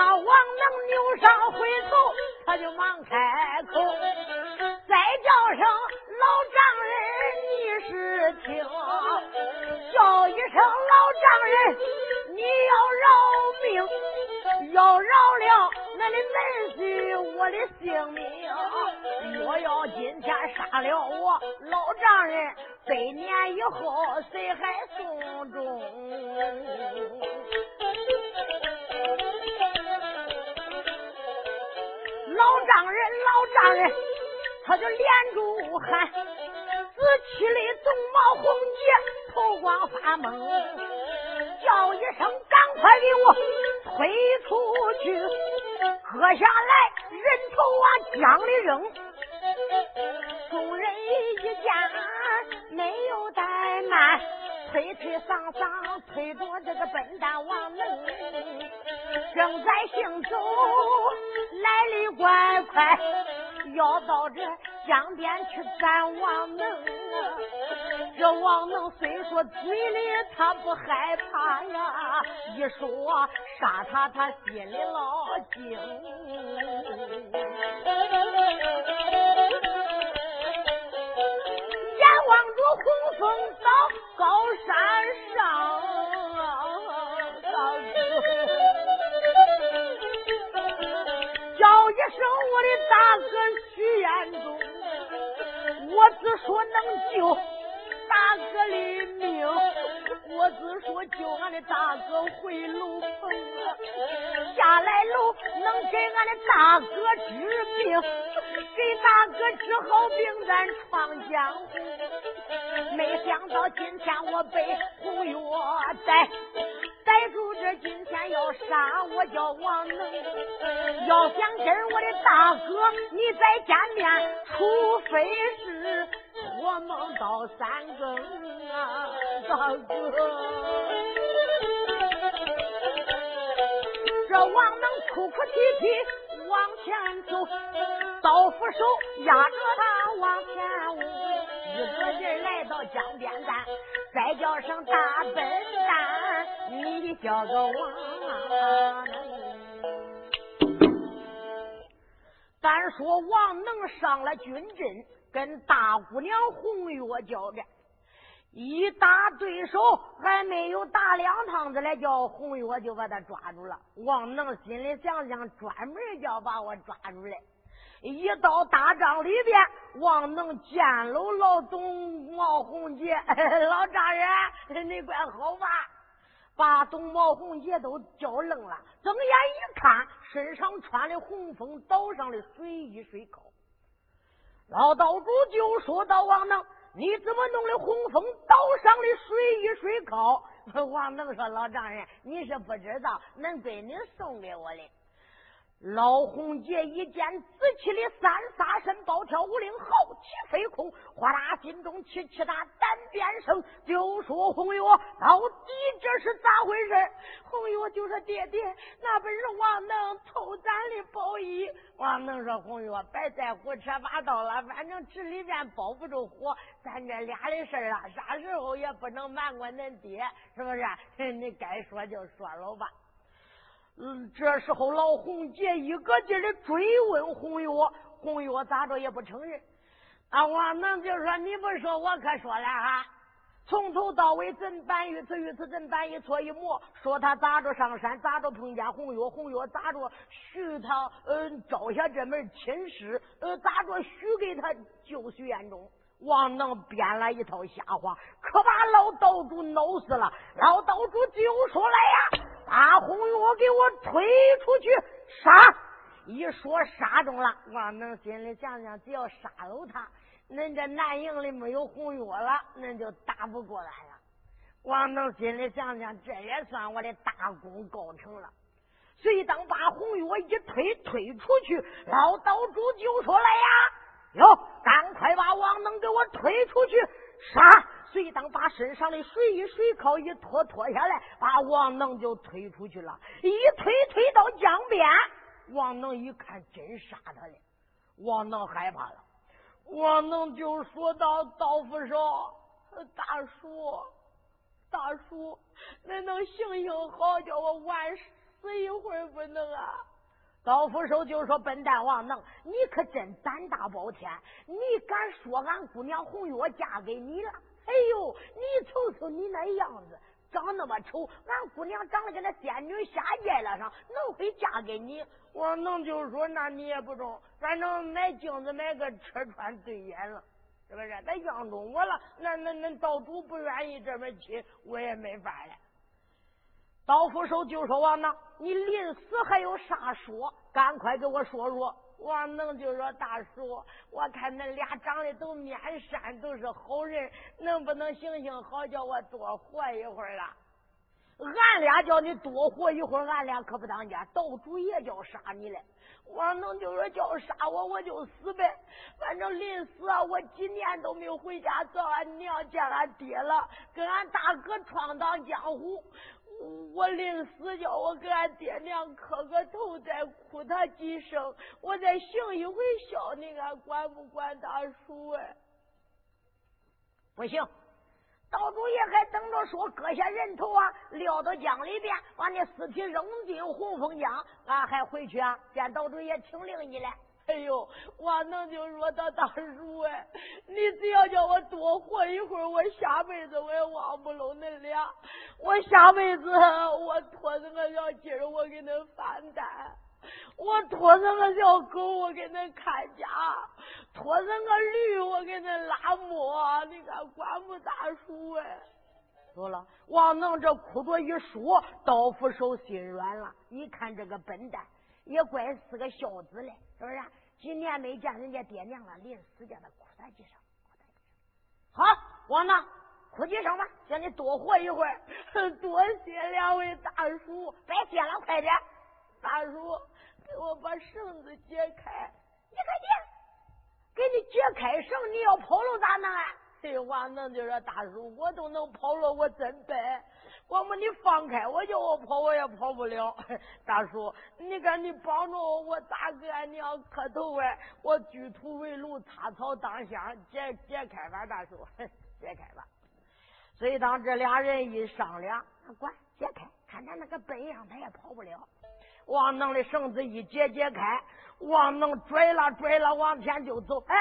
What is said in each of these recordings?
老王能扭上回头，他就忙开口，再叫声老丈人，你是听，叫一声老丈人，你要饶命，要饶了那的儿婿我的性命，若要今天杀了我老丈人，百年以后谁还送终？老丈人，老丈人，他就连住喊，死去的总毛红杰头光发懵，叫一声，赶快给我推出去，喝下来，人头往江里扔，众人一家没有怠慢。推推搡搡推着这个笨蛋王能，正在行走来的快快，要到这江边去斩王能。这王能虽说嘴里他不害怕呀，一说杀他他心里老惊。红枫到高山上，叫一声我的大哥徐延宗，我只说能救大哥的命，我只说救俺的大哥回龙凤，下来楼能给俺的大哥治病，给大哥治好病咱闯江湖。没想到今天我被胡月逮，逮住这今天要杀我叫王能。要想跟我的大哥你再见面，除非是我梦到三更啊，大哥。这王能哭哭啼啼。往前走，刀斧手压着他往前走。一个人来到江边站，再叫声大笨蛋，你叫个王。咱说王能上了军阵，跟大姑娘红月交战，一打对手还没有打两趟子，来叫红月就把他抓住了。王能心里想想，专门要把我抓住来。一到大帐里边，王能见了老董毛红杰，老丈人，你怪好吧？把董毛红杰都叫愣了。睁眼一看，身上穿的红风岛上的水衣水靠。老道主就说到王能，你怎么弄的红枫岛上的水衣水靠？王能说，老丈人，你是不知道，恁闺女送给我的。老洪杰一见紫气的三杀身，暴跳五灵，豪气飞空，哗啦，心中气气大，胆边生，就说红月，到底这是咋回事？红月就说爹爹，那本是王能偷咱的宝衣。王能说红月，别再胡扯八道了，反正纸里边包不住火，咱这俩的事儿啊，啥时候也不能瞒过恁爹，是不是？你该说就说了吧。嗯，这时候老红杰一个劲的追问红月，红月咋着也不承认。啊，王能就说：“你不说，我可说了哈。从头到尾，怎办一次一次，怎办一错一抹，说他咋着上山，咋着碰见红月，红月咋着许他嗯招下这门亲事，呃咋着许给他救许愿中。王能编了一套瞎话，可把老道主闹死了。老道主就说来呀。”把红月给我推出去杀！一说杀中了，王能心里想想，只要杀了他，恁这南营里没有红月了，恁就打不过来了。王能心里想想，这也算我的大功告成了。所以当把红月一推推出去，老道主就说来呀：“哟，赶快把王能给我推出去杀！”随当把身上的水衣水靠一脱脱下来，把王能就推出去了。一推推到江边，王能一看，真杀他了。王能害怕了，王能就说到道夫说：“大叔，大叔，恁能行行好，叫我晚死一会不能啊？”道夫手就说：“笨蛋王能，你可真胆大包天，你敢说俺姑娘红月嫁给你了？”哎呦，你瞅瞅你那样子，长那么丑，俺姑娘长得跟那仙女下界了上，能会嫁给你？我能就说，那你也不中，反正买镜子买个车穿对眼了，是不是？那样中我了，那那那道主不愿意这么亲，我也没法了。刀斧手就说王能，你临死还有啥说？赶快给我说说。王能就说：“大叔，我看恁俩长得都面善，都是好人，能不能行行好，叫我多活一会儿了？俺俩叫你多活一会儿，俺俩可不当家。道主也叫杀你嘞。王能就说：叫杀我，我就死呗。反正临死啊，我几年都没有回家找俺娘见俺爹了，跟俺大哥闯荡江湖。”我临死叫我给俺爹娘磕个头，再哭他几声，我再行一回孝，你看管不管大叔哎？不行，道主爷还等着说割下人头啊，撂到江里边，把那尸体扔进洪峰江，俺还回去啊，见道主爷请灵你来。哎呦，我能就说他大叔哎，你只要叫我多活一会儿，我下辈子我也忘不了恁俩。我下辈子我拖着个小鸡儿，我给恁翻担；我拖着个小狗，我给恁看家；拖着个驴，我给恁拉磨。你看管不大叔哎？说了，王能这哭着一说，刀斧手心软了。你看这个笨蛋，也怪是个孝子嘞，是不是？几年没见人家爹娘了，临死叫他哭他几声，哭他几声。好，王能哭几声吧，叫你多活一会儿。多谢两位大叔，别谢了，快点，大叔给我把绳子解开。你快点，给你解开绳，你要跑了咋弄啊？这王能就说大叔，我都能跑了，我真笨。我么你放开我，叫我跑我也跑不了。大叔，你看你帮着我，我大哥俺娘磕头哎？我举土为炉，插草当香，解解开吧，大叔，解开吧。所以当这俩人一商量，管解开，看他那个笨样，他也跑不了。王能的绳子一解解开，王能拽了拽了往前就走。哎，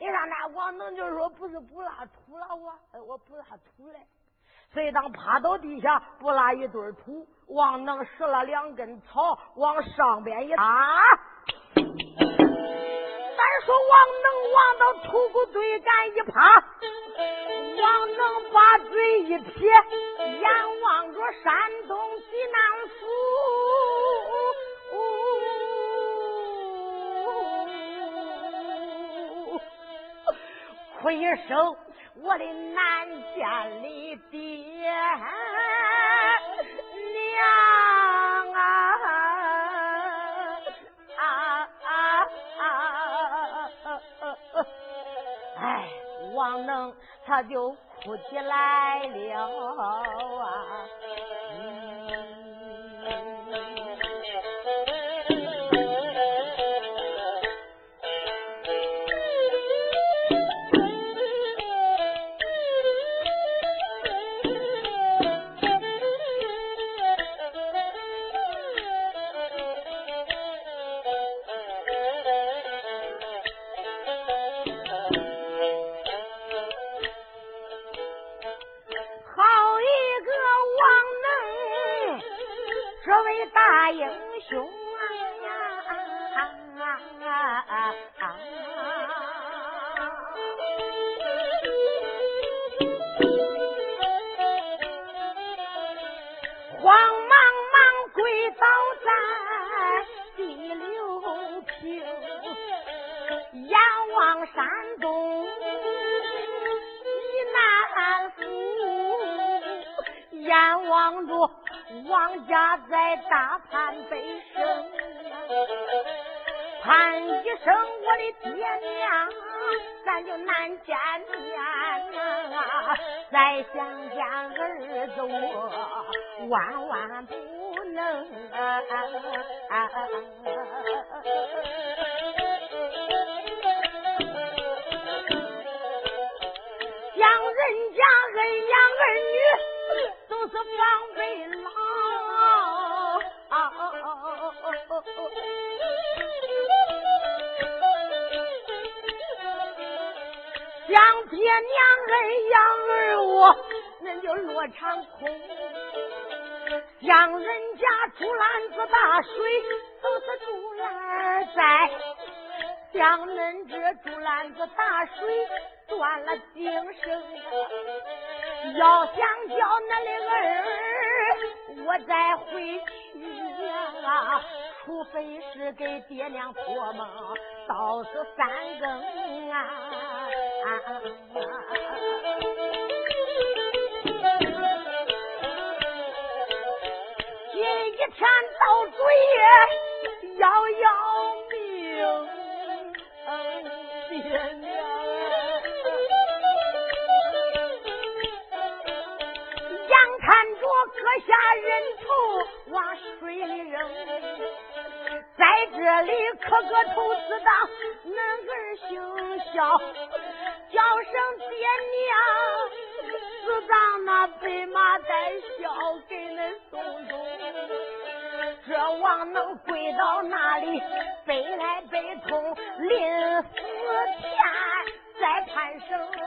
你看那王能就说不是不拉土了，我我不拉土了。谁当趴到地下，不拉一堆土，王能拾了两根草，往上边一搭。咱说王能往到土谷堆干一趴，王能把嘴一撇，眼望着山东济南府，哭一声。我的南家的爹娘啊！哎，王能他就哭起来了啊！山东济南府，眼望着王家在大潘悲声，盼一声我的爹娘，咱就难见面啊！再想见儿子，我万万不能。人家恩养儿女都是防备老，想爹娘恩养儿，我那就落场空。想人家竹篮子打水，都是竹篮在；想恁这竹篮子打水。断了今生，要想叫那的儿，我再回去呀，除非是给爹娘托梦，到是三更啊，今一天到最夜要要命。磕个头死当，恁儿姓肖，叫声爹娘，子当那白马带孝给恁送送。这王能跪到哪里？悲哀悲痛临死前，再盼生。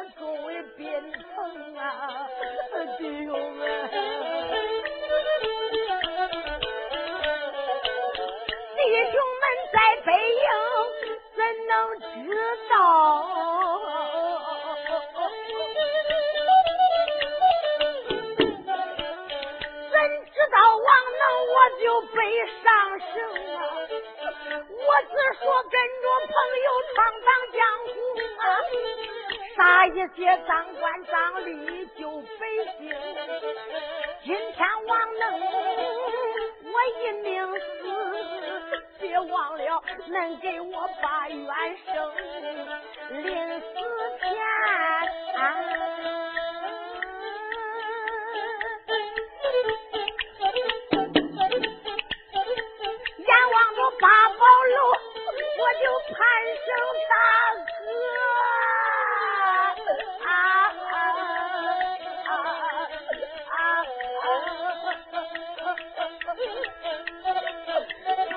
这些当官当吏就费心，今天王能我一命死，别忘了能给我把冤。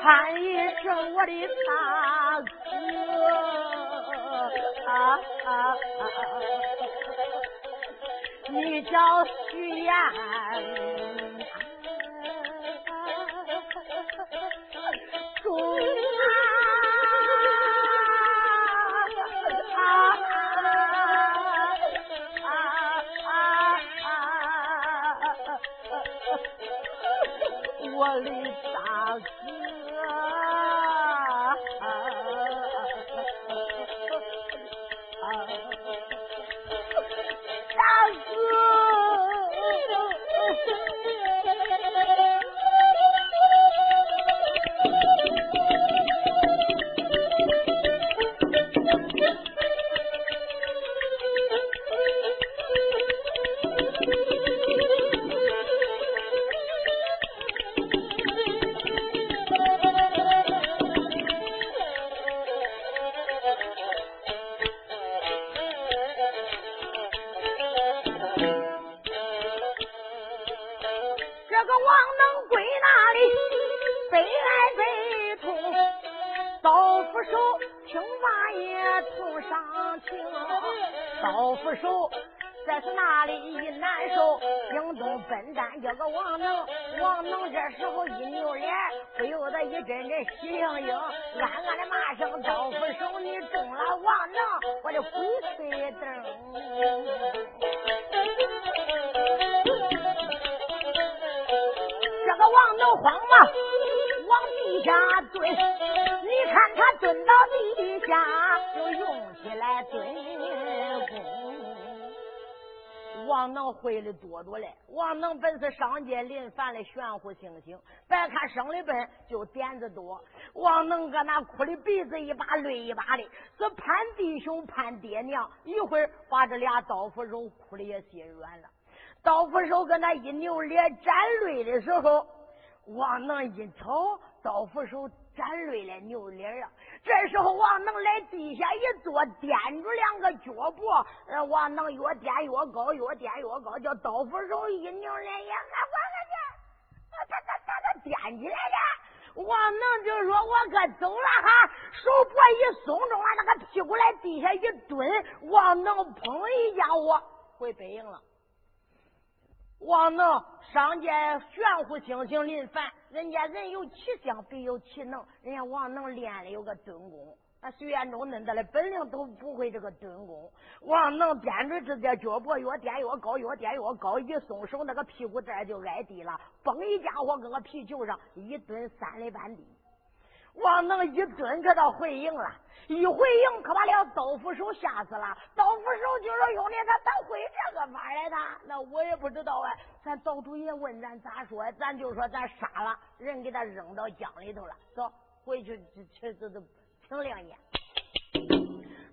喊一声我的大哥，你叫徐啊安，啊，我的。这时候一扭脸，不由得一阵阵喜盈盈，暗暗的骂声：刀斧手，你中了王能，我的鬼吹灯。这个王能慌忙？往地下蹲，你看他蹲到地下，就用起来蹲功。王能会的多着嘞，王能本是上界临凡的玄乎星星，别看生的笨，就点子多。王能搁那哭的鼻子一把泪一把的，是盼弟兄盼爹娘，一会儿把这俩刀斧手哭的也心软了。刀斧手搁那一扭脸沾泪的时候，王能一瞅，刀斧手。沾泪了，扭脸啊！这时候王能来地下一坐，掂住两个脚步，王能越掂越高，越掂越高，叫刀斧手一扭脸，呀，还管他去！他他他他他垫起来的。王能就说：“我可走了哈！”手脖一松，中了那个屁股来地下一蹲，王能砰一家伙回北营了。王能上街玄乎星星临凡，人家人有其相，必有其能。人家王能练的有个蹲功，那徐彦中恁的本领都不会这个蹲功。王能掂着这点脚脖，越掂越高，越掂越高，一松手，那个屁股蛋就挨地了，嘣一家伙搁个皮球上一蹲三里半地。王能一蹲，可倒回营了。一回营，可把了刀斧手吓死了。刀斧手就说：“兄弟，他咋会这个法来的？那我也不知道啊。咱道主爷问咱咋说？咱就说咱杀了人，给他扔到江里头了。走，回去去去这这挺亮眼。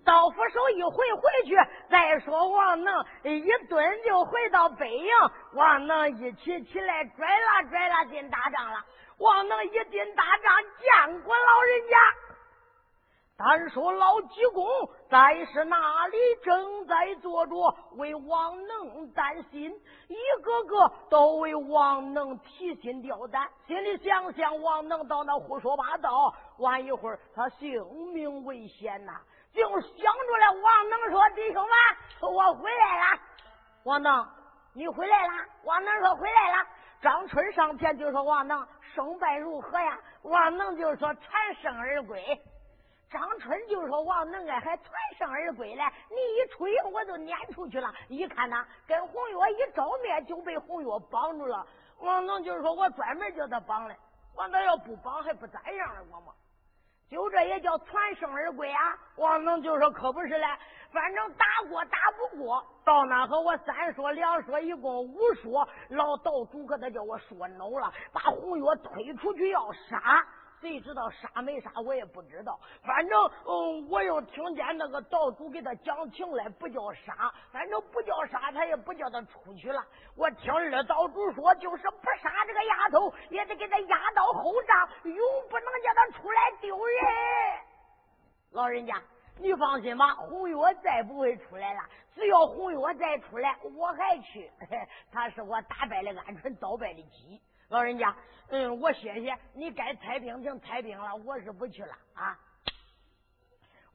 刀斧手一回回去，再说王能一蹲就回到北营。王能一起起来拽了拽了进大帐了。王能一进大帐，见过老人家。单说老济公在是那里正在坐着，为王能担心，一个个都为王能提心吊胆，心里想想王能到那胡说八道，晚一会儿他性命危险呐！就想出来，王能说：“弟兄们，我回来了。”王能，你回来了？王能说：“回来了。”张春上前就说：“王能。”胜败如何呀？王能就说全胜而归。张春就说王能啊，还全胜而归嘞！你一出营，我就撵出去了。一看呐，跟红月一照面，就被红月绑住了。王能就说我专门叫他绑的，我那要不绑还不咋样了，我嘛。就这也叫全胜而归啊！王能就说可不是嘞。反正打过打不过，到那和我三说两说，一共五说，老道主可他叫我说孬了，把红月推出去要杀。谁知道杀没杀，我也不知道。反正，嗯，我又听见那个道主给他讲情来，不叫杀，反正不叫杀，他也不叫他出去了。我听二道主说，就是不杀这个丫头，也得给他压到后帐，永不能叫他出来丢人。老人家。你放心吧，红月再不会出来了。只要红月再出来，我还去。他是我打败了鹌鹑，倒败的鸡。老人家，嗯，我谢谢你。该拆兵就拆兵了，我是不去了啊。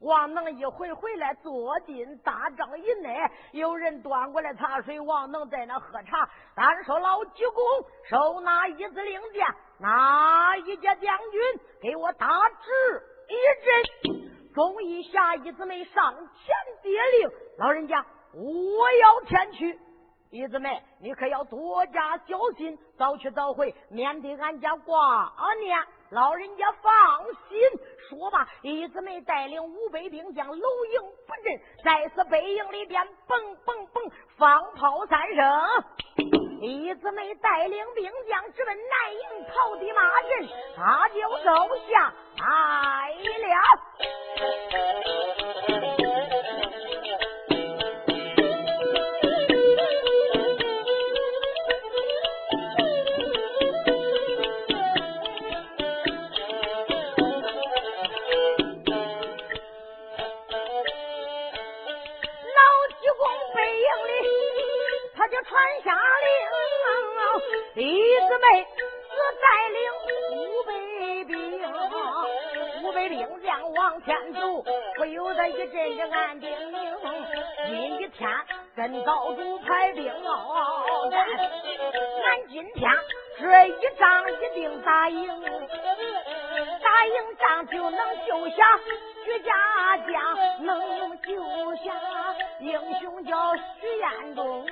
王能一回回来，坐进大帐以内，有人端过来茶水，王能在那喝茶。单说老济公手拿一字令箭，哪一家将军给我打直一阵？忠义下一姊妹上前接令，老人家，我要前去。一姊妹，你可要多加小心，早去早回，免得俺家挂念。老人家放心。说吧，一姊妹带领五百兵将楼营布阵，在此北营里边，嘣嘣嘣，放炮三声。一姊妹带领兵将直奔南营草地马阵，他就走下来了。传下令，李四妹是带领五百兵，五百兵将往前走，不由得一阵阵暗叮咛。今天跟道主排兵哦，俺今天这一仗一定打赢，打赢仗就能救下徐家将，能救下英雄叫徐彦中。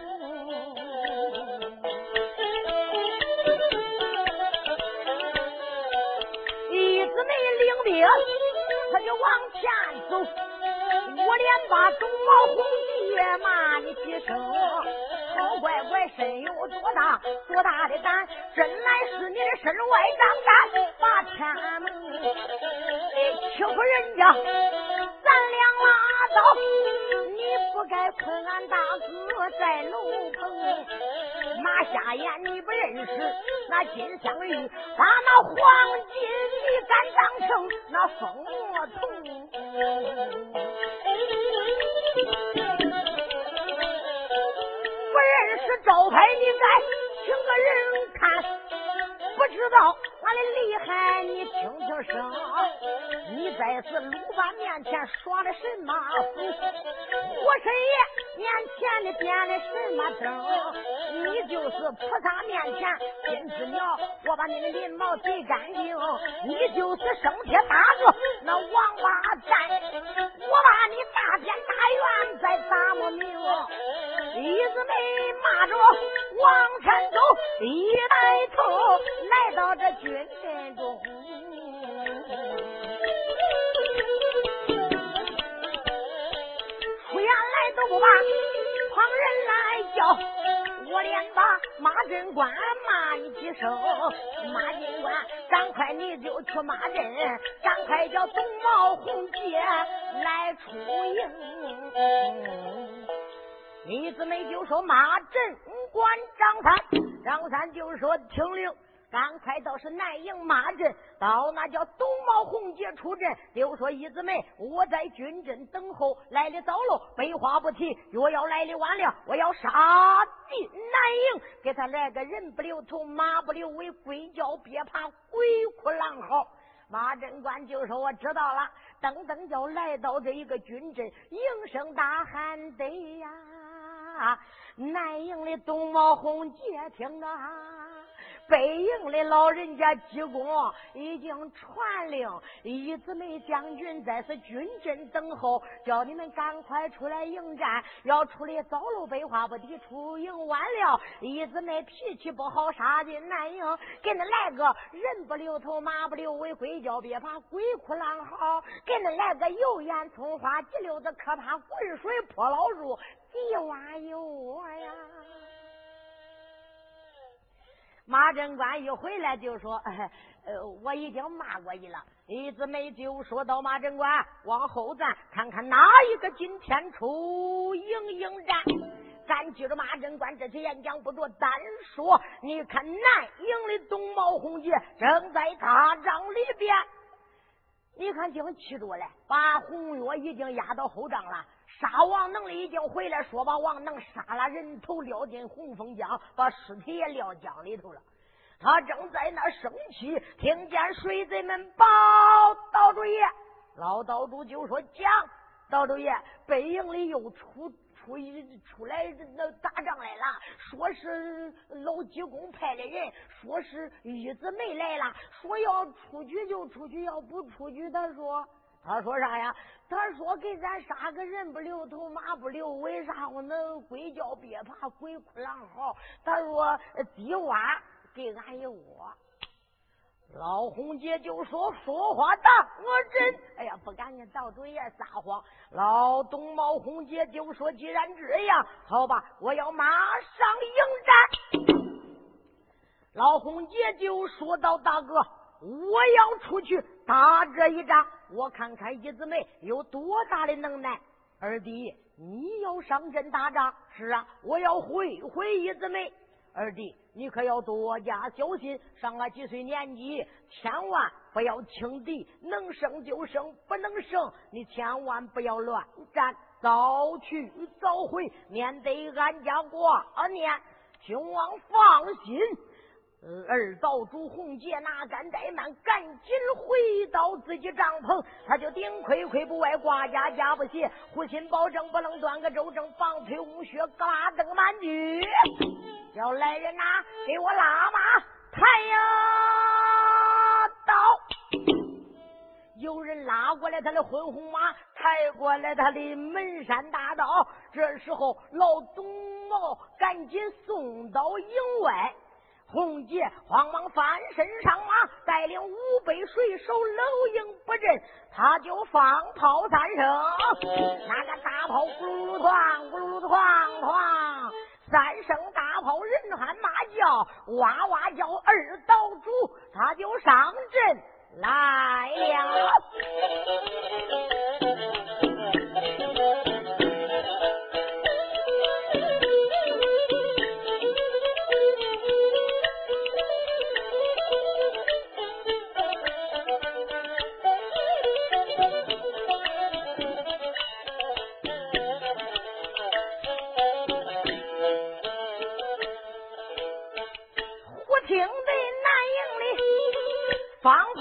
一子没领兵，他就往前走。我连把东毛红也骂你几声，好乖乖，身有多大多大的胆，真来是你的身外张胆，把天门欺负人家，咱俩拉倒，你不该困俺大哥在楼棚。马下眼你不认识，那金镶玉把那黄金你敢当成那疯魔童？这招牌，你再请个人看。不知道俺的厉害，你听听声。你在是鲁班面前耍的什么火神爷面前的点的什么灯？你就是菩萨面前金枝鸟，我把你的鳞毛剃干净。你就是生铁打个那王八蛋，我把你大天大院再打没明？一子没骂着往前走，一抬头来到这军阵中。出言来都不怕旁人来叫，我连把马贞官骂你几声。马贞官，赶快你就去马阵，赶快叫董毛红姐来出营。李子梅就说马镇关张三，张三就说听令，赶快到是南营马镇，到那叫东毛红姐出阵。就说一子梅，我在军阵等候，来的早喽，废话不提，若要来的晚了，我要杀进南营，给他来个人不留头，马不留尾，鬼叫别怕，鬼哭狼嚎。马贞官就说我知道了，噔噔就来到这一个军阵，应声大喊得呀。南营的东毛红姐听啊，北营的老人家济公已经传令，一子梅将军在此军阵等候，叫你们赶快出来迎战。要出的早喽，废话不敌；出营晚了，一子梅脾气不好，杀进南营，给你来个人不留头，马不留尾，鬼叫别怕，鬼哭狼嚎；给你来个油盐葱花，急溜子可怕，滚水泼老鼠。急挖有我呀！马贞官一回来就说：“呃，我已经骂过你了。”一子梅就说到：“马贞官，往后站，看看哪一个今天出营应战。”咱记着马贞官这次演讲不着，单说，你看南营的东毛红姐正在大帐里边，你看经气着嘞，把红月已经压到后帐了。杀王能的已经回来，说把王能杀了人头，撂进洪峰江，把尸体也撂江里头了。他正在那生气，听见水贼们报道主爷，老道主就说：“讲，道主爷，北营里又出出一出来那打仗来了，说是老济公派的人，说是玉子梅来了，说要出去就出去，要不出去，他说。”他说啥呀？他说给咱杀个人不留头，马不留尾，啥我能鬼叫别怕，鬼哭狼嚎。他说低洼给俺一窝。老红姐就说说话大，我真哎呀不敢跟道主爷撒谎。老东毛红姐就说既然这样，好吧，我要马上迎战。老红姐就说道：“大哥，我要出去打这一仗。”我看看一子梅有多大的能耐，二弟，你要上阵打仗？是啊，我要会会一子梅。二弟，你可要多加小心，上了几岁年纪，千万不要轻敌，能胜就胜，不能胜，你千万不要乱战，早去早回，免得俺家挂念。君王放心。二岛主洪杰哪敢怠慢，赶紧回到自己帐篷，他就顶盔盔不外，挂甲甲不斜，护心保证不能断个周正，防腿无靴，嘎登满举。叫来人呐，给我拉马，抬呀！到，有人拉过来他的混红马，抬过来他的门山大刀。这时候老董茂赶紧送到营外。洪杰慌忙翻身上马，带领五百水手搂营不阵，他就放炮三声，那个大炮咕噜噜哐，咕噜噜哐哐，三声大炮人喊马叫，哇哇叫，二岛主他就上阵来了。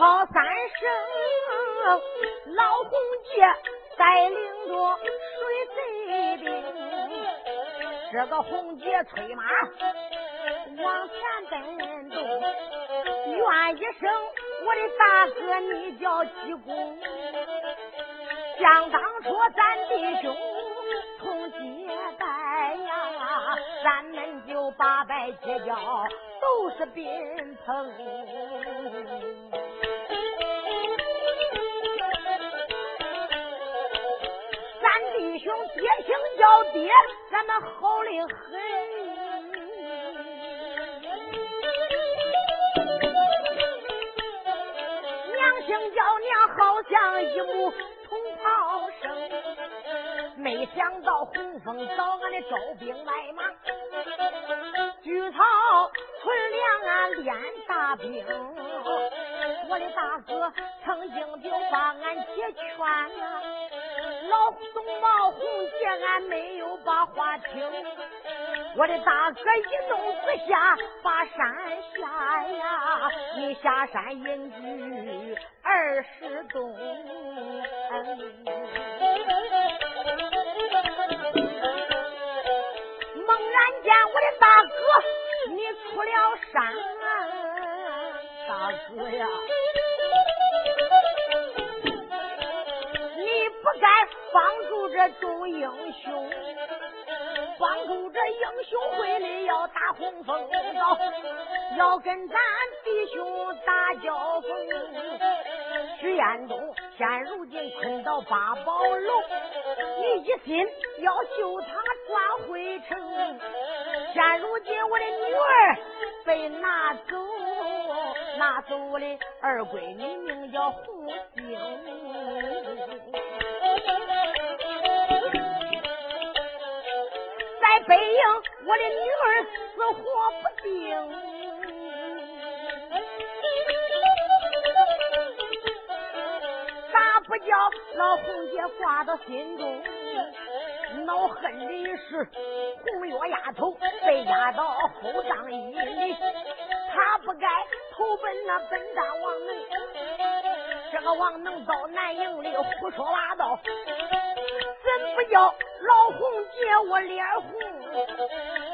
放炮三声，老红姐带领着水贼兵，这个红姐催马往前奔走，愿一声我的大哥，你叫济公，想当初咱弟兄同结拜呀，咱们就八拜结交，都是宾朋。爹姓叫爹，咱们好的很。娘姓叫娘，好像一母同袍生。没想到洪峰找俺的招兵买马，聚草屯粮俺，练大兵。我的大哥曾经就把俺解劝啊。老董毛红杰，俺没有把话听。我的大哥一怒之下把山下呀，你下山隐居二十冬。猛然间，我的大哥你出了山，大哥呀！该帮助这众英雄，帮助这英雄会里要打红枫刀，要跟咱弟兄打交锋。徐彦东现如今困到八宝楼，你一心要救他转回城。现如今我的女儿被拿走，拿走我的二闺女，名叫红星。北营，我的女儿死活不定，咋不叫老红姐挂到心中？恼恨的是红月丫头被压到后帐椅里，她不该投奔那本大王。这个王能到南营里胡说八道，不叫老红姐我脸红？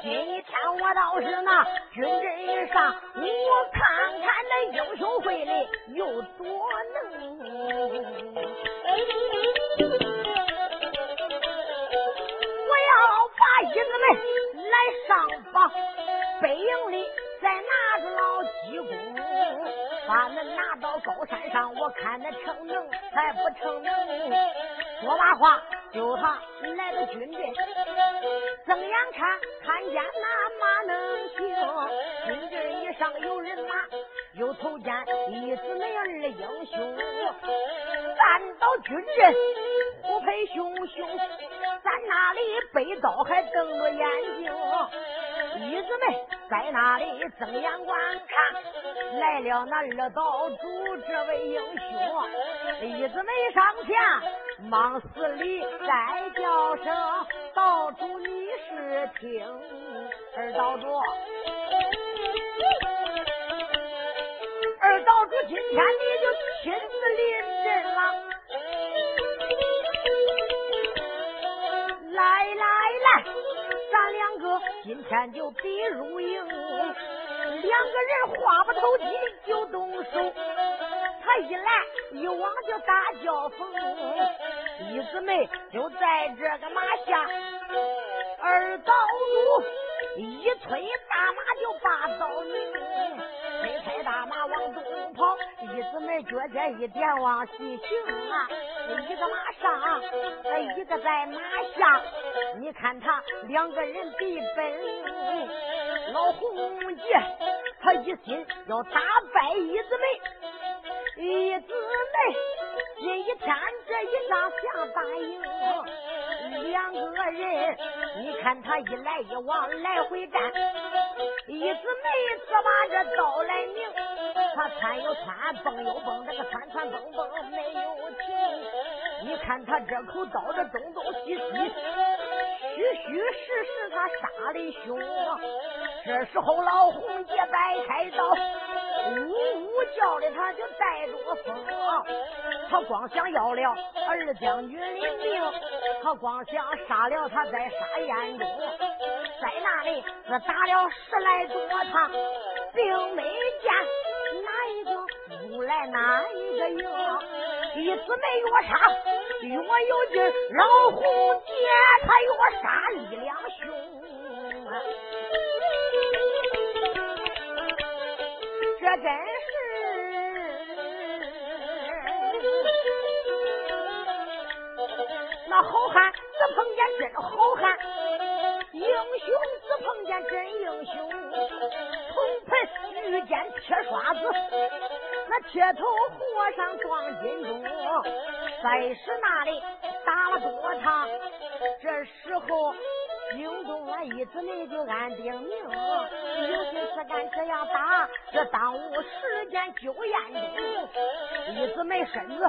今天我倒是那军阵一上，我看看那英雄会里有多能。义子们来上访，北营里再拿着老济公，把恁拿到高山上，我看那成能还不成能？说罢话，就他来到军阵，睁眼看？看见那马能行，军阵以上有人马，又头见一子妹二英雄，站到军阵，虎配熊熊。在那里背刀还瞪着眼睛，义子们在那里睁眼观看，来了那二道主这位英雄，义子们上前忙死里再叫声道主你是听，二道主，二道主今天你就亲自临阵了。来来来，咱两个今天就比入营，两个人话不投机就动手。他一来一往就打交锋，一姊妹就在这个马下，二道主一催大马就把刀拧，推开大马往东跑，一姊妹脚尖一点往西行啊，一个马上，一个在马下，你看他两个人比本领，老红姐他一心要打败一姊妹。一姊妹，今一天这一仗想打赢，两个人，你看他一来一往来回站，一姊妹只把这刀来拧，他窜又窜，蹦又蹦，这个窜窜蹦蹦没有停。你看他这口刀这东东西西，虚虚实实他杀的凶。这时候老红姐摆开刀。呜呜叫的，他就带着风，他光想要了二将军的命，他光想杀了他在杀燕中，在那里是打了十来多趟，并没见哪一个如来哪一个赢，一姊妹越杀越有劲，老红姐她越杀力量凶。这真是那好汉只碰见真好汉，英雄只碰见真英雄。铜盆遇见铁刷子，那铁头和尚撞金钟。在是那里打了多场，这时候。惊动了，一姊妹就安定命，有心是敢这样打，这耽误时间救燕中。一姊妹身子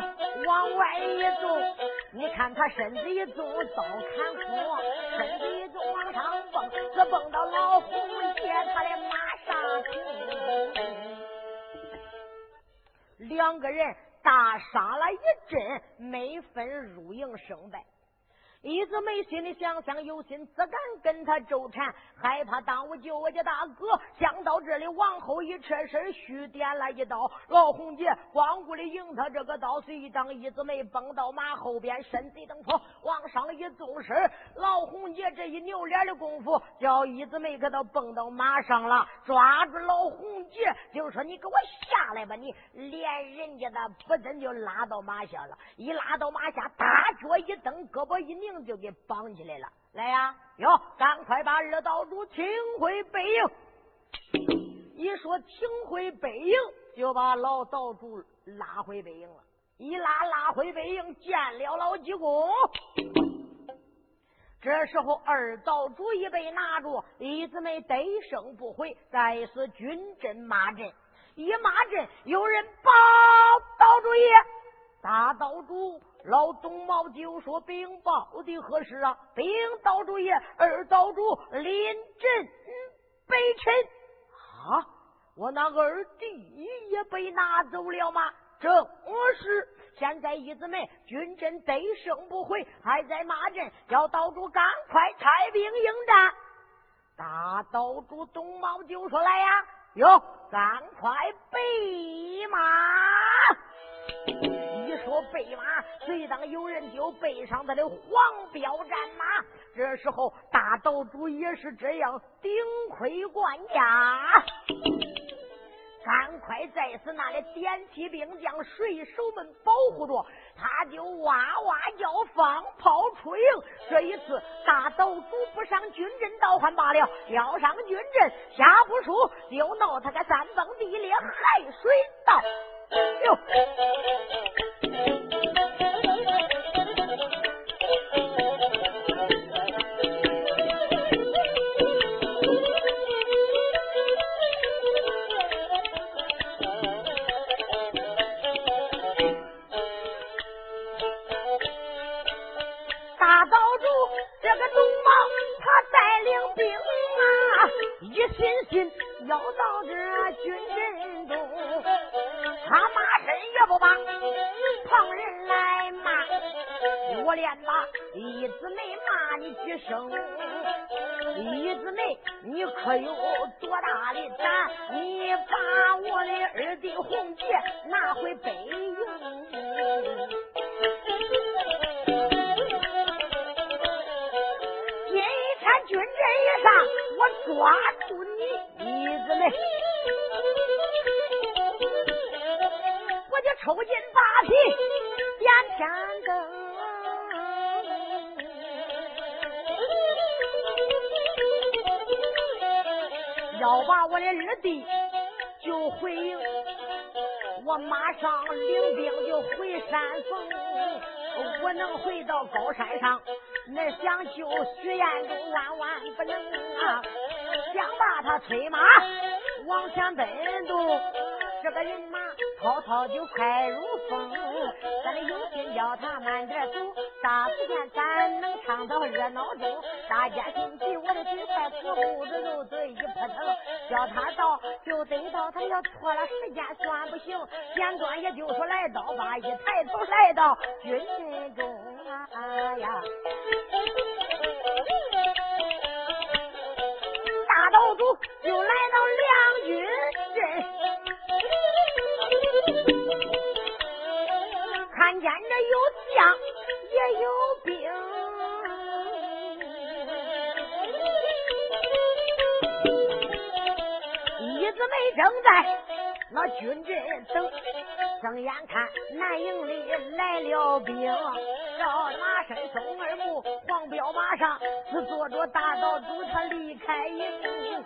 往外一走，你看他身子一走，刀砍空，身子一走往上蹦，只蹦到老红姐他的马上。两个人大杀了一阵，没分输赢胜败。一直没心里想想，有心只敢跟他纠缠，害怕耽误救我家大哥。想到这里，往后一撤身，虚点了一刀。老红姐光顾的迎他这个刀，随一张一直没蹦到马后边，身子一蹬，往上一纵身。老红姐这一扭脸的功夫，叫一直没给他蹦到马上了，抓住老红姐就说：“你给我下来吧！”你连人家的不真就拉到马下了，一拉到马下，大脚一蹬，胳膊一拧。就给绑起来了，来呀！哟，赶快把二道主请回北营。一说请回北营，就把老道主拉回北营了。一拉拉回北营，见了老济公。这时候二道主已被拿住，李子梅得胜不回，再是军阵马阵。一马阵，有人报道主爷，大岛主。老东茂就说：“禀报的何事啊？禀道主爷，二岛主临阵北辰啊！我那二弟也被拿走了吗？正是。现在一姊妹军阵得胜不回，还在骂阵，叫道主赶快开兵迎战。”大岛主东茂就说：“来呀，哟，赶快备马。”备马，随当有人就背上他的黄标战马。这时候大道主也是这样顶盔贯甲，赶快在此那里点起兵将，水手们保护着，他就哇哇叫，放炮出营。这一次大道主不上军阵倒还罢了，要上军阵下不输，就闹他个山崩地裂，海水倒。哟。大道主这个龙王，他带领兵啊，一心心要到这军阵。他骂人也不把旁人来骂，我连把一姊妹骂你几声，一姊妹你可有多大的胆？你把我的二弟红姐拿回北营，今天军阵一上，我抓住你一姊妹。抽筋扒皮点天灯，要把我的二弟就回营，我马上领兵就回山峰。我能回到高山上，那想救徐彦中万万不能啊！想把他催马往前奔动。这个人马滔滔就快如风，咱的有心叫他慢点走。大时间咱能唱到热闹中，大家心急，我的嘴快，死胡子肉嘴一扑腾，叫他到就得到，他要拖了时间算不行。简短也就说来到吧，一抬头来到军阵中啊呀，大道主就来到两军阵。看见这有将也有兵，一子没正在那军阵等，睁眼看南营里来了兵，叫马身松二木黄彪马上是坐着大道主，他离开营，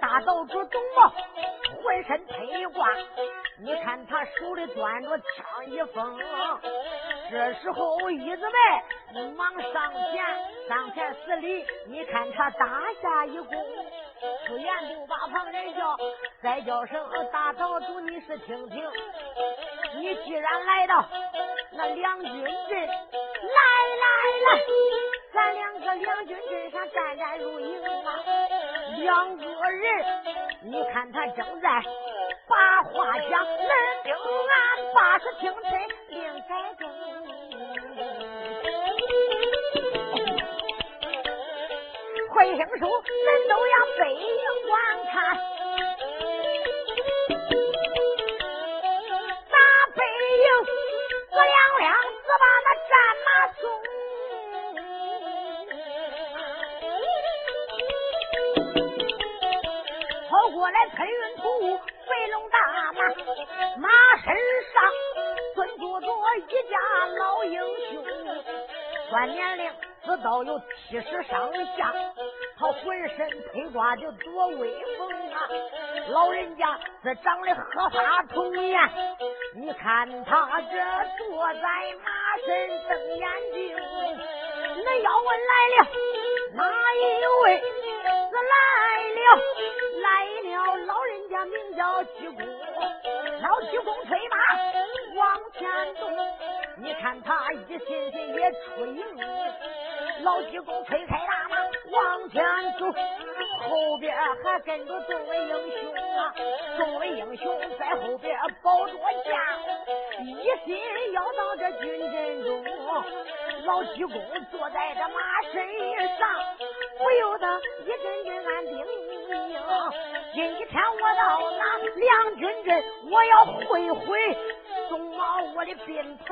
大道主董茂。浑身披挂，你看他手里端着枪一封。这时候一子妹忙上前，上前施礼。你看他打下一躬，出言就把旁人叫，再叫声大岛主，你是听听。你既然来到那两军阵，来来来，咱两个两军阵上战战如营啊！两个人，你看他正在把话讲，人兵俺八十听臣另在中，会听书人都要背影观看，打背影，我两两只把那战马送。跑过来喷云吐雾，飞龙大马，马身上蹲坐着一家老英雄，算年龄知道有七十上下，他浑身披挂就多威风啊！老人家这长得鹤发童颜，你看他这坐在马身瞪眼睛，那要问来了哪一位？是来了，来了！老人家名叫鞠躬，老鞠躬催马往前走。你看他一心心也出营，老济公推开大走，后边还跟着众位英雄啊！众位英雄在后边保着驾，一心要到这军阵中。老济公坐在这马身上，不由得一阵阵暗叮咛：今天我到那两军阵，我要会会宋毛我的宾朋。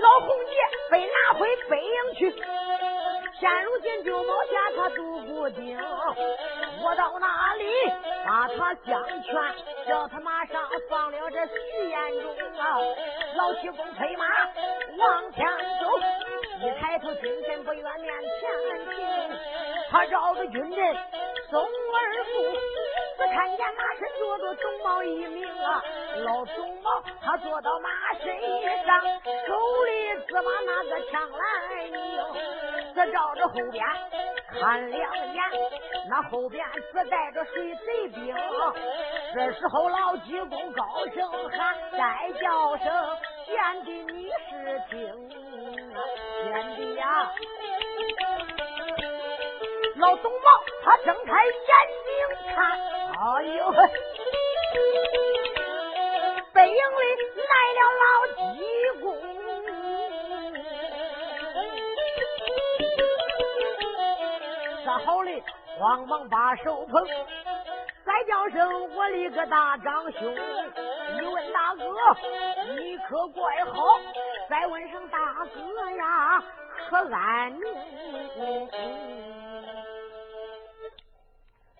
老红姐被拿回北营去。现如今九毛下他独孤丁，我到哪里把他相劝，叫他马上放了这徐延中啊！老七公催马往前走，一抬头军阵不远面前停，他绕着军阵松二步，只看见马身坐着董茂一名啊！老董茂他坐到马身上，手里只把那个枪来拧。只照着后边看两眼，那后边只带着水贼兵。这时候老济公高声喊，再叫声贤弟你是听，贤弟呀！老老董茂他睁开眼睛看，哎呦，背影里来了老济公，这好嘞，慌忙把手捧。再叫声我的个大长兄，一问大哥，你可怪好？再问声大哥呀，可安宁？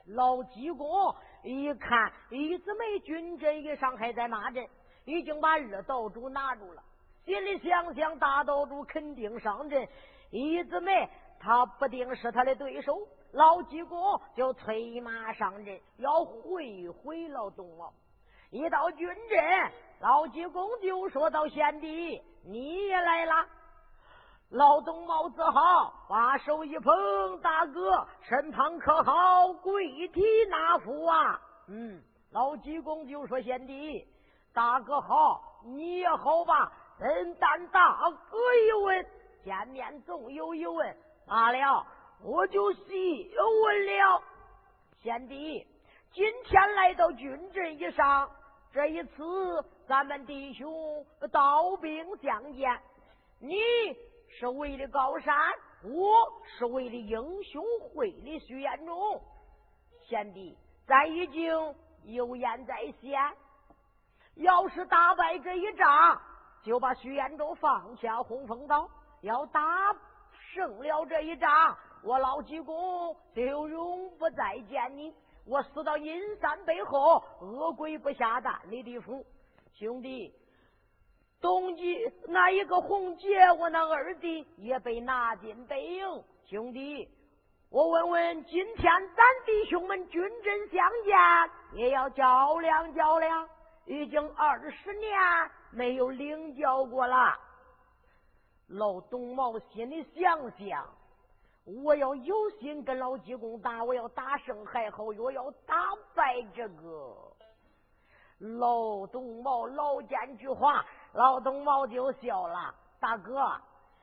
老济公一看，一子梅军阵一上，还在马阵，已经把二道主拿住了。心里想想，大道主肯定上阵，一子梅他不定是他的对手。老济公就催马上阵，要会会老东王。一到军阵，老济公就说到：“贤弟，你也来了。”老东帽子好，把手一捧，大哥身旁可好？跪体纳福啊！嗯，老济公就说：“贤弟，大哥好，你也好吧？嗯，但大哥一问，见面总有一问，罢了。”我就细问了，贤弟，今天来到军阵以上，这一次咱们弟兄刀兵相见，你是为了高山，我是为了英雄会的徐彦中。贤弟，咱已经有言在先，要是打败这一仗，就把徐彦中放下洪峰岛；要打胜了这一仗。我老济公就永不再见你，我死到阴山背后，恶鬼不下蛋的地府。兄弟，东极那一个红姐，我那二弟也被拿进北营。兄弟，我问问，今天咱弟兄们军阵相见，也要较量较量。已经二十年没有领教过了。老东茂心里想想。我要有心跟老济公打，我要打胜还好；我要打败这个老东茂，老奸巨猾，老东毛就笑了。大哥，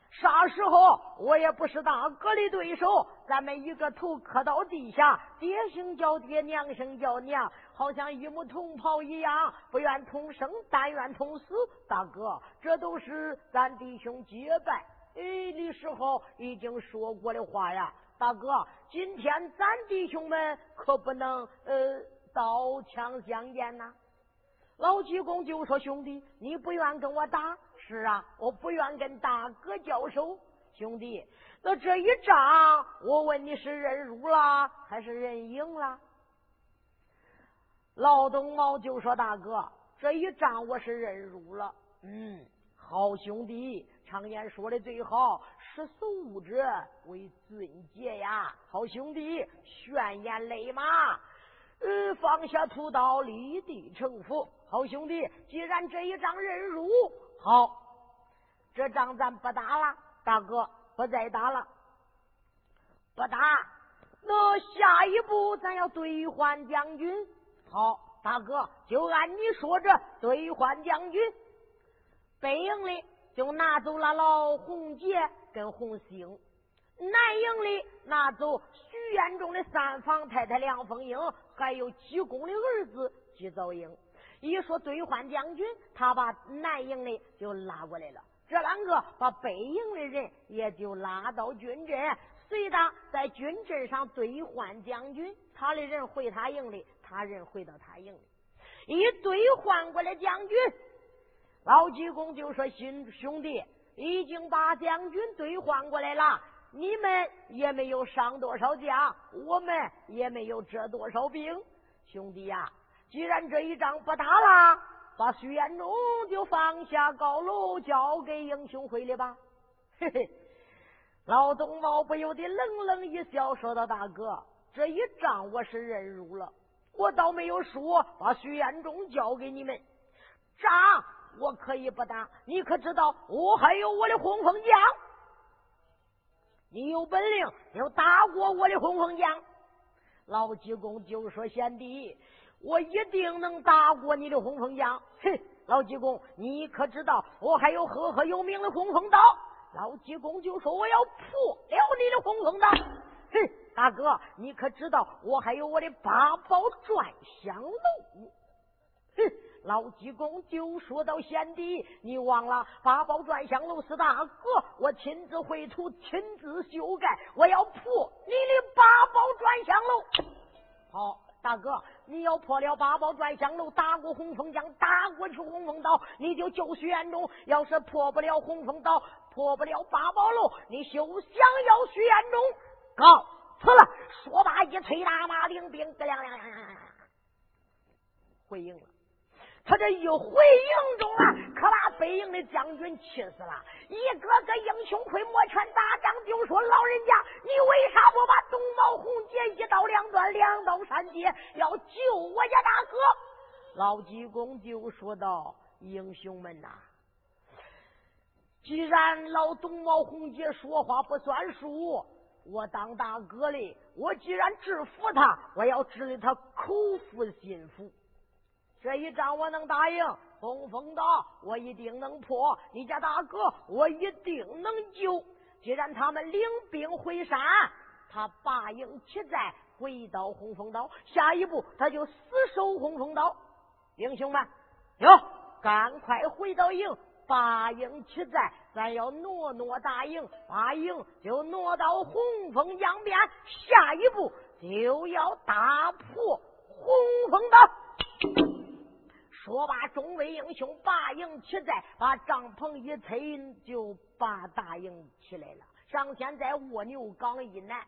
啥时候我也不是大哥的对手。咱们一个头磕到地下，爹姓叫爹，娘姓叫娘，好像一母同袍一样，不愿同生，但愿同死。大哥，这都是咱弟兄结拜。哎的时候已经说过的话呀，大哥，今天咱弟兄们可不能呃刀枪相见呐。老济公就说：“兄弟，你不愿跟我打？是啊，我不愿跟大哥交手。兄弟，那这一仗，我问你是认输了还是认赢了？”老东毛就说：“大哥，这一仗我是认输了。嗯，好兄弟。”常言说的最好，识时务者为俊杰呀！好兄弟，悬崖勒马，呃，放下屠刀，立地成佛。好兄弟，既然这一仗认输，好，这仗咱不打了，大哥不再打了，不打。那下一步咱要兑换将军。好，大哥就按你说这兑换将军，北营里。就拿走了老红杰跟红星，南营里拿走徐彦中的三房太太梁凤英，还有济公的儿子济兆英。一说兑换将军，他把南营的就拉过来了，这两个把北营的人也就拉到军阵，随他在军阵上兑换将军，他的人回他营里，他人回到他营里，一兑换过来将军。老济公就说：“兄兄弟，已经把将军兑换过来了，你们也没有伤多少将，我们也没有折多少兵。兄弟呀，既然这一仗不打了，把徐彦中就放下高楼，交给英雄会了吧。”嘿嘿，老东毛不由得冷冷一笑，说道：“大哥，这一仗我是认输了，我倒没有输把徐彦中交给你们，仗。”我可以不打，你可知道我还有我的红枫将？你有本领，要打过我的红枫将。老济公就说：“贤弟，我一定能打过你的红枫将。”哼，老济公，你可知道我还有赫赫有名的红枫刀？老济公就说：“我要破了你的红枫刀。”嘿，大哥，你可知道我还有我的八宝转香炉？哼，老济公就说到：“贤弟，你忘了八宝转香炉是大哥我亲自绘图、亲自修改，我要破你的八宝转香炉。”好。大哥，你要破了八宝转香楼，打过红风江，打过去红风岛，你就救徐延忠；要是破不了红风岛，破不了八宝楼，你休想要徐延忠。告辞了。说罢，一催大马，领兵咯亮亮亮亮亮，回应了。他这一回营中啊，可把北营的将军气死了。一个个英雄会摩拳打掌，就说：“老人家，你为啥不把东毛红结一刀两断，两刀三截，要救我家大哥？”老济公就说道：“英雄们呐，既然老东毛红姐说话不算数，我当大哥的，我既然制服他，我要治的他口服心服。”这一仗我能答应，冲锋岛我一定能破，你家大哥我一定能救。既然他们领兵回山，他八营起寨，回到洪峰岛，下一步他就死守洪峰岛。英雄们，哟，赶快回到营，八营起寨，咱要挪挪大营，把营就挪到洪峰江边，下一步就要打破洪峰岛。说罢，众位英雄把营起在，把帐篷一推，就把大营起来了。上天在蜗牛岗以南，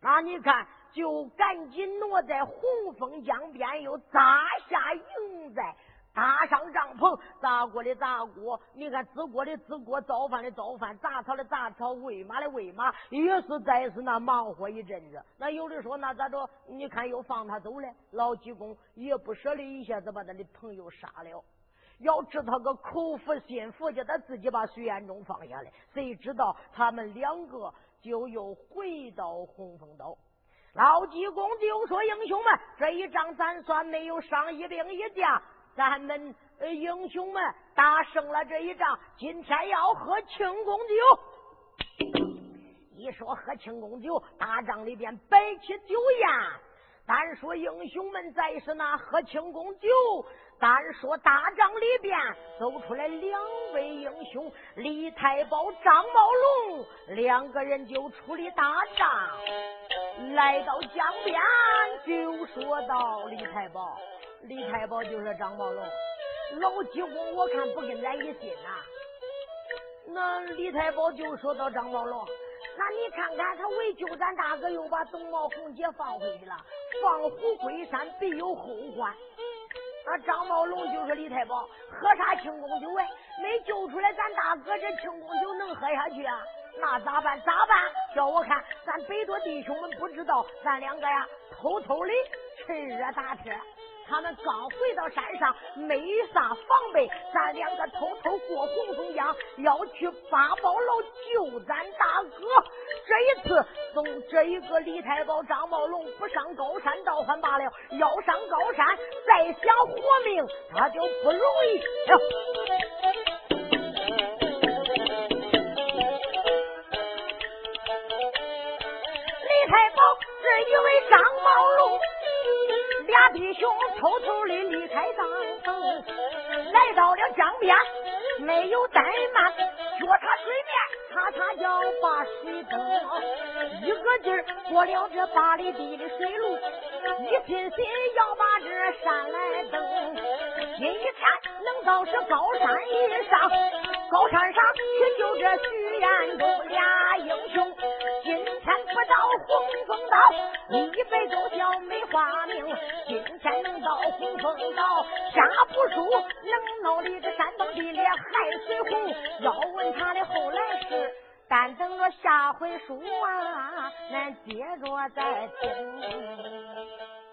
那你看，就赶紧挪在洪峰江边，又扎下营寨。搭上帐篷，砸锅的砸锅，你看支锅的支锅，造饭的造饭，杂草的杂草，喂马的喂马，也是再是那忙活一阵子。那有的说那咋着？你看又放他走了，老济公也不舍得一下子把他的朋友杀了，要治他个口服心服，叫他自己把徐延忠放下来。谁知道他们两个就又回到洪峰岛。老济公就说：“英雄们，这一仗咱算没有伤一兵一将。”咱们英雄们打胜了这一仗，今天要喝庆功酒。一说喝庆功酒，大帐里边摆起酒宴。单说英雄们在是那喝庆功酒，单说大帐里边走出来两位英雄，李太保、张茂龙两个人就出了大帐，来到江边就说道：“李太保。”李太保就是张茂龙，老济公我看不跟咱一心呐。那李太保就说到张茂龙，那你看看他为救咱大哥，又把董茂红姐放回去了，放虎归山必有后患。那张茂龙就说李太保喝啥庆功酒哎？没救出来咱大哥，这庆功酒能喝下去啊？那咋办？咋办？叫我看，咱北多弟兄们不知道，咱两个呀，偷偷的趁热打铁。他们刚回到山上，没啥防备，咱两个偷偷过洪峰江，要去八宝楼救咱大哥。这一次送这一个李太保、张茂龙不上高山倒还罢了，要上高山再想活命，他就不容易了。李太保这一位张茂龙。俩弟兄偷偷的离开帐篷，来到了江边，没有怠慢，脚踏水面，擦擦脚把水蹬，一个劲儿过了这八里地的水路，一心心要把这山来登。今一看，能到是高山以上，高山上去救这徐延忠俩英雄。今天不到洪峰岛，你一辈子都叫没花名。今天能到洪峰岛，下不输能闹的这山崩地裂海水洪。要问他的后来事，但等着下回书啊，咱接着再听。